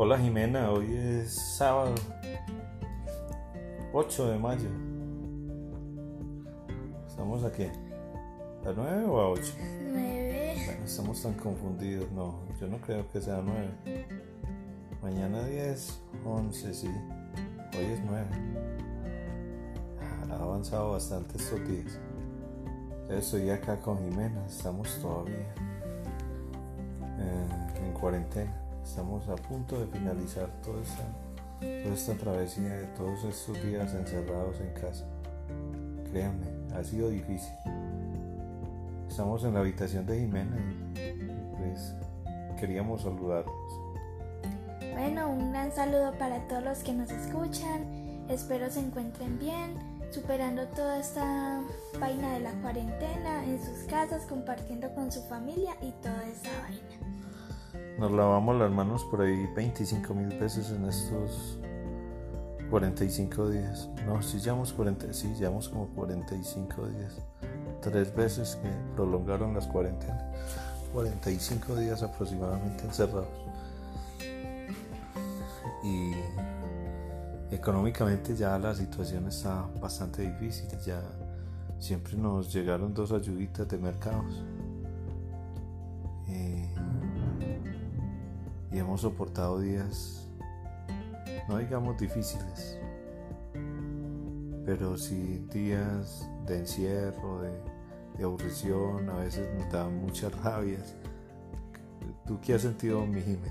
Hola Jimena, hoy es sábado 8 de mayo. ¿Estamos aquí? ¿A 9 o a 8? 9. Bueno, estamos tan confundidos. No, yo no creo que sea 9. Mañana 10, 11, sí. Hoy es 9. Ha avanzado bastante estos días. Estoy acá con Jimena, estamos todavía eh, en cuarentena. Estamos a punto de finalizar toda esta, travesía de todos estos días encerrados en casa. Créanme, ha sido difícil. Estamos en la habitación de Jimena y pues queríamos saludarlos. Bueno, un gran saludo para todos los que nos escuchan. Espero se encuentren bien, superando toda esta vaina de la cuarentena en sus casas, compartiendo con su familia y toda esa vaina. Nos lavamos las manos por ahí 25 mil veces en estos 45 días. No, sí llevamos, 40, sí, llevamos como 45 días. Tres veces que prolongaron las cuarentenas. 45 días aproximadamente encerrados. Y económicamente ya la situación está bastante difícil. Ya siempre nos llegaron dos ayuditas de mercados. Y hemos soportado días, no digamos difíciles, pero sí días de encierro, de, aburrición, a veces nos dan muchas rabias. ¿Tú qué has sentido, mi Jimé?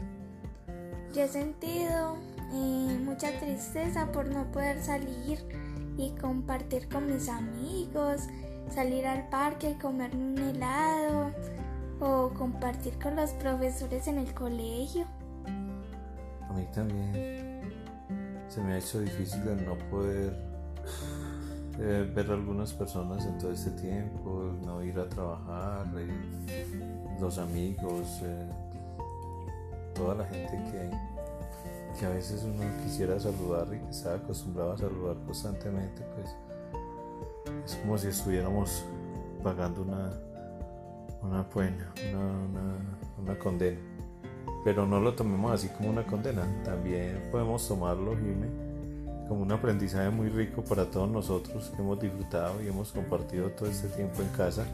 Yo he sentido eh, mucha tristeza por no poder salir y compartir con mis amigos, salir al parque, comer un helado o compartir con los profesores en el colegio. A mí también se me ha hecho difícil el no poder eh, ver a algunas personas en todo este tiempo, no ir a trabajar, los amigos, eh, toda la gente que, que a veces uno quisiera saludar y que está acostumbrado a saludar constantemente, pues es como si estuviéramos pagando una una pena, una, una, condena. Pero no lo tomemos así como una condena, también podemos tomarlo, Jimé, como un aprendizaje muy rico para todos nosotros que hemos disfrutado y hemos compartido todo este tiempo en casa.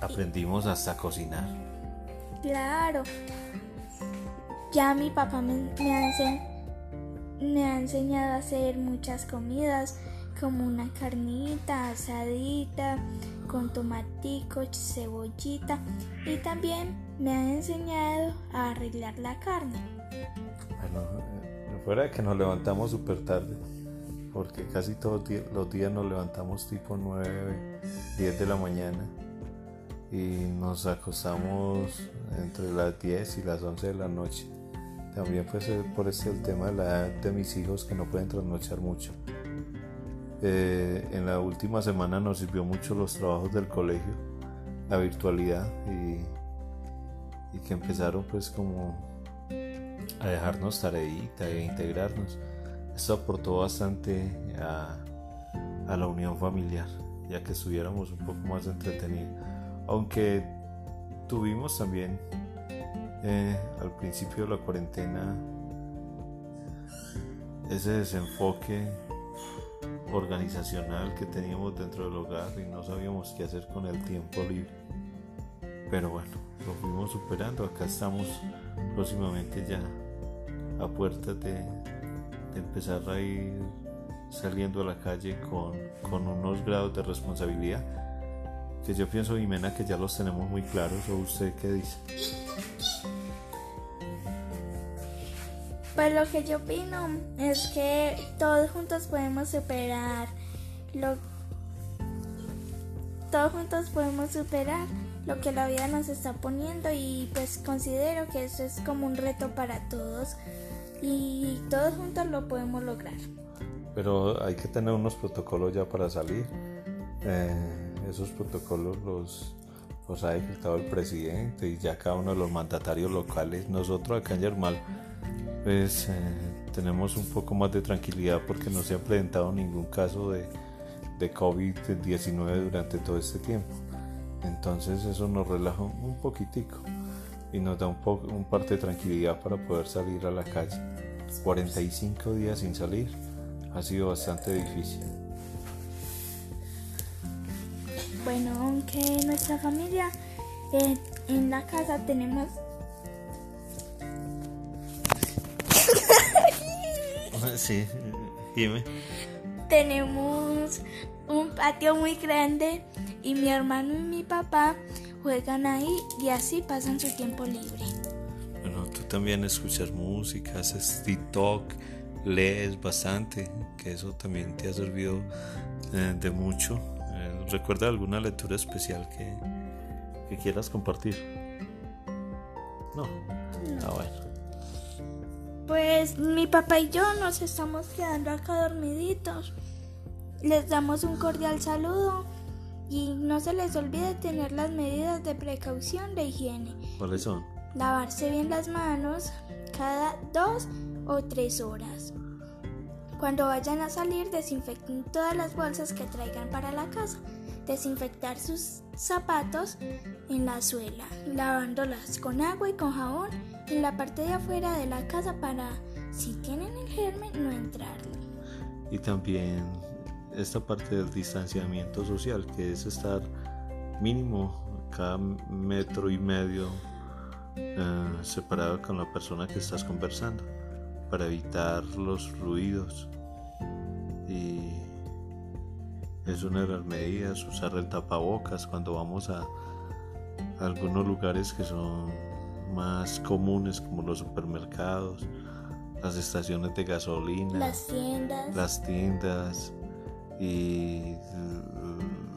Aprendimos hasta cocinar. Claro. Ya mi papá me, me, me ha enseñado a hacer muchas comidas, como una carnita asadita, con tomatico, cebollita y también me ha enseñado a arreglar la carne. Bueno, eh, fuera de que nos levantamos súper tarde, porque casi todos los días nos levantamos tipo 9, 10 de la mañana y nos acostamos entre las 10 y las 11 de la noche. También pues por ese el tema de de mis hijos que no pueden trasnochar mucho. Eh, en la última semana nos sirvió mucho los trabajos del colegio, la virtualidad y, que empezaron pues como a dejarnos tareita e integrarnos. Esto aportó bastante a, la unión familiar, ya que estuviéramos un poco más entretenidos. Aunque tuvimos también eh, al principio de la cuarentena ese desenfoque organizacional que teníamos dentro del hogar y no sabíamos qué hacer con el tiempo libre. Pero bueno, lo fuimos superando. Acá estamos próximamente ya a puertas de, empezar a ir saliendo a la calle con, con unos grados de responsabilidad que yo pienso, Jimena, que ya los tenemos muy claros. ¿O usted qué dice? Pues lo que yo opino es que todos juntos podemos superar lo todos juntos podemos superar lo que la vida nos está poniendo y pues considero que eso es como un reto para todos y todos juntos lo podemos lograr. Pero hay que tener unos protocolos ya para salir. Eh, esos protocolos los, los ha dictado el presidente y ya cada uno de los mandatarios locales. Nosotros acá en Yermal pues eh, tenemos un poco más de tranquilidad porque no se ha presentado ningún caso de, de COVID-19 durante todo este tiempo. Entonces eso nos relaja un poquitico. y nos da un, poco, un parte de tranquilidad para poder salir a la calle. 45 días sin salir ha sido bastante difícil. Bueno, aunque nuestra familia eh, en la casa tenemos Sí, dime. Tenemos un patio muy grande y mi hermano y mi papá juegan ahí y así pasan su tiempo libre. Bueno, tú también escuchas música, haces TikTok, lees bastante, que eso también te ha servido eh, de mucho. Eh, ¿Recuerda alguna lectura especial que, que quieras compartir? No. Ah, bueno. Pues mi papá y yo nos estamos quedando acá dormiditos. Les damos un cordial saludo y no se les olvide tener las medidas de precaución de higiene. ¿Cuáles son? Lavarse bien las manos cada dos o tres horas. Cuando vayan a salir, desinfecten todas las bolsas que traigan para la casa. Desinfectar sus zapatos en la suela, lavándolas con agua y con jabón en la parte de afuera de la casa para, si tienen el germen, no entrarlo. Y también esta parte del distanciamiento social, que es estar mínimo cada metro y medio eh, separado con la persona que estás conversando para evitar los ruidos y es una de las medidas usar el tapabocas cuando vamos a algunos lugares que son más comunes como los supermercados, las estaciones de gasolina, las tiendas, las tiendas y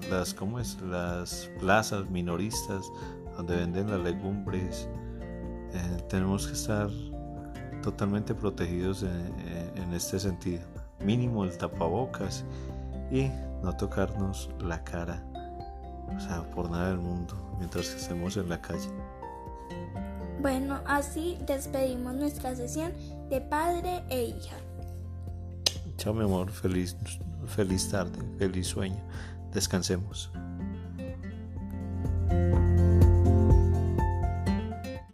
las ¿cómo es? las plazas minoristas donde venden las legumbres. Eh, tenemos que estar totalmente protegidos en, en este sentido. Mínimo el tapabocas y no tocarnos la cara, o sea, por nada del mundo, mientras estemos en la calle. Bueno, así despedimos nuestra sesión de padre e hija. Chao mi amor, feliz, feliz tarde, feliz sueño. Descansemos.